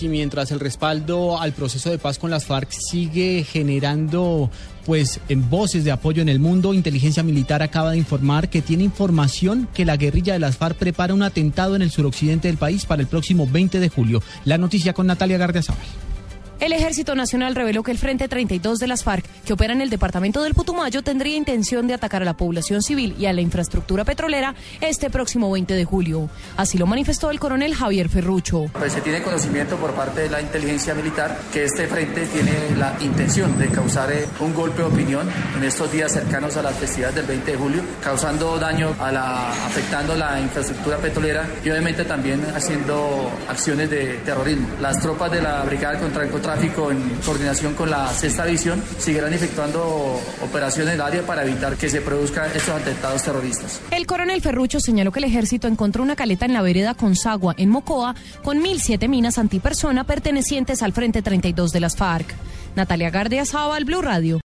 Y mientras el respaldo al proceso de paz con las FARC sigue generando pues en voces de apoyo en el mundo, inteligencia militar acaba de informar que tiene información que la guerrilla de las FARC prepara un atentado en el suroccidente del país para el próximo 20 de julio. La noticia con Natalia Gardiazabal. El Ejército Nacional reveló que el Frente 32 de las FARC, que opera en el departamento del Putumayo, tendría intención de atacar a la población civil y a la infraestructura petrolera este próximo 20 de julio. Así lo manifestó el coronel Javier Ferrucho. Pues se tiene conocimiento por parte de la inteligencia militar que este frente tiene la intención de causar eh, un golpe de opinión en estos días cercanos a las festividades del 20 de julio, causando daño a la, afectando la infraestructura petrolera y obviamente también haciendo acciones de terrorismo. Las tropas de la Brigada contra el en coordinación con la sexta división seguirán efectuando operaciones en área para evitar que se produzcan estos atentados terroristas. El coronel Ferrucho señaló que el ejército encontró una caleta en la vereda Consagua, en Mocoa, con 1.007 minas antipersona pertenecientes al Frente 32 de las FARC. Natalia Gardia Blue Radio.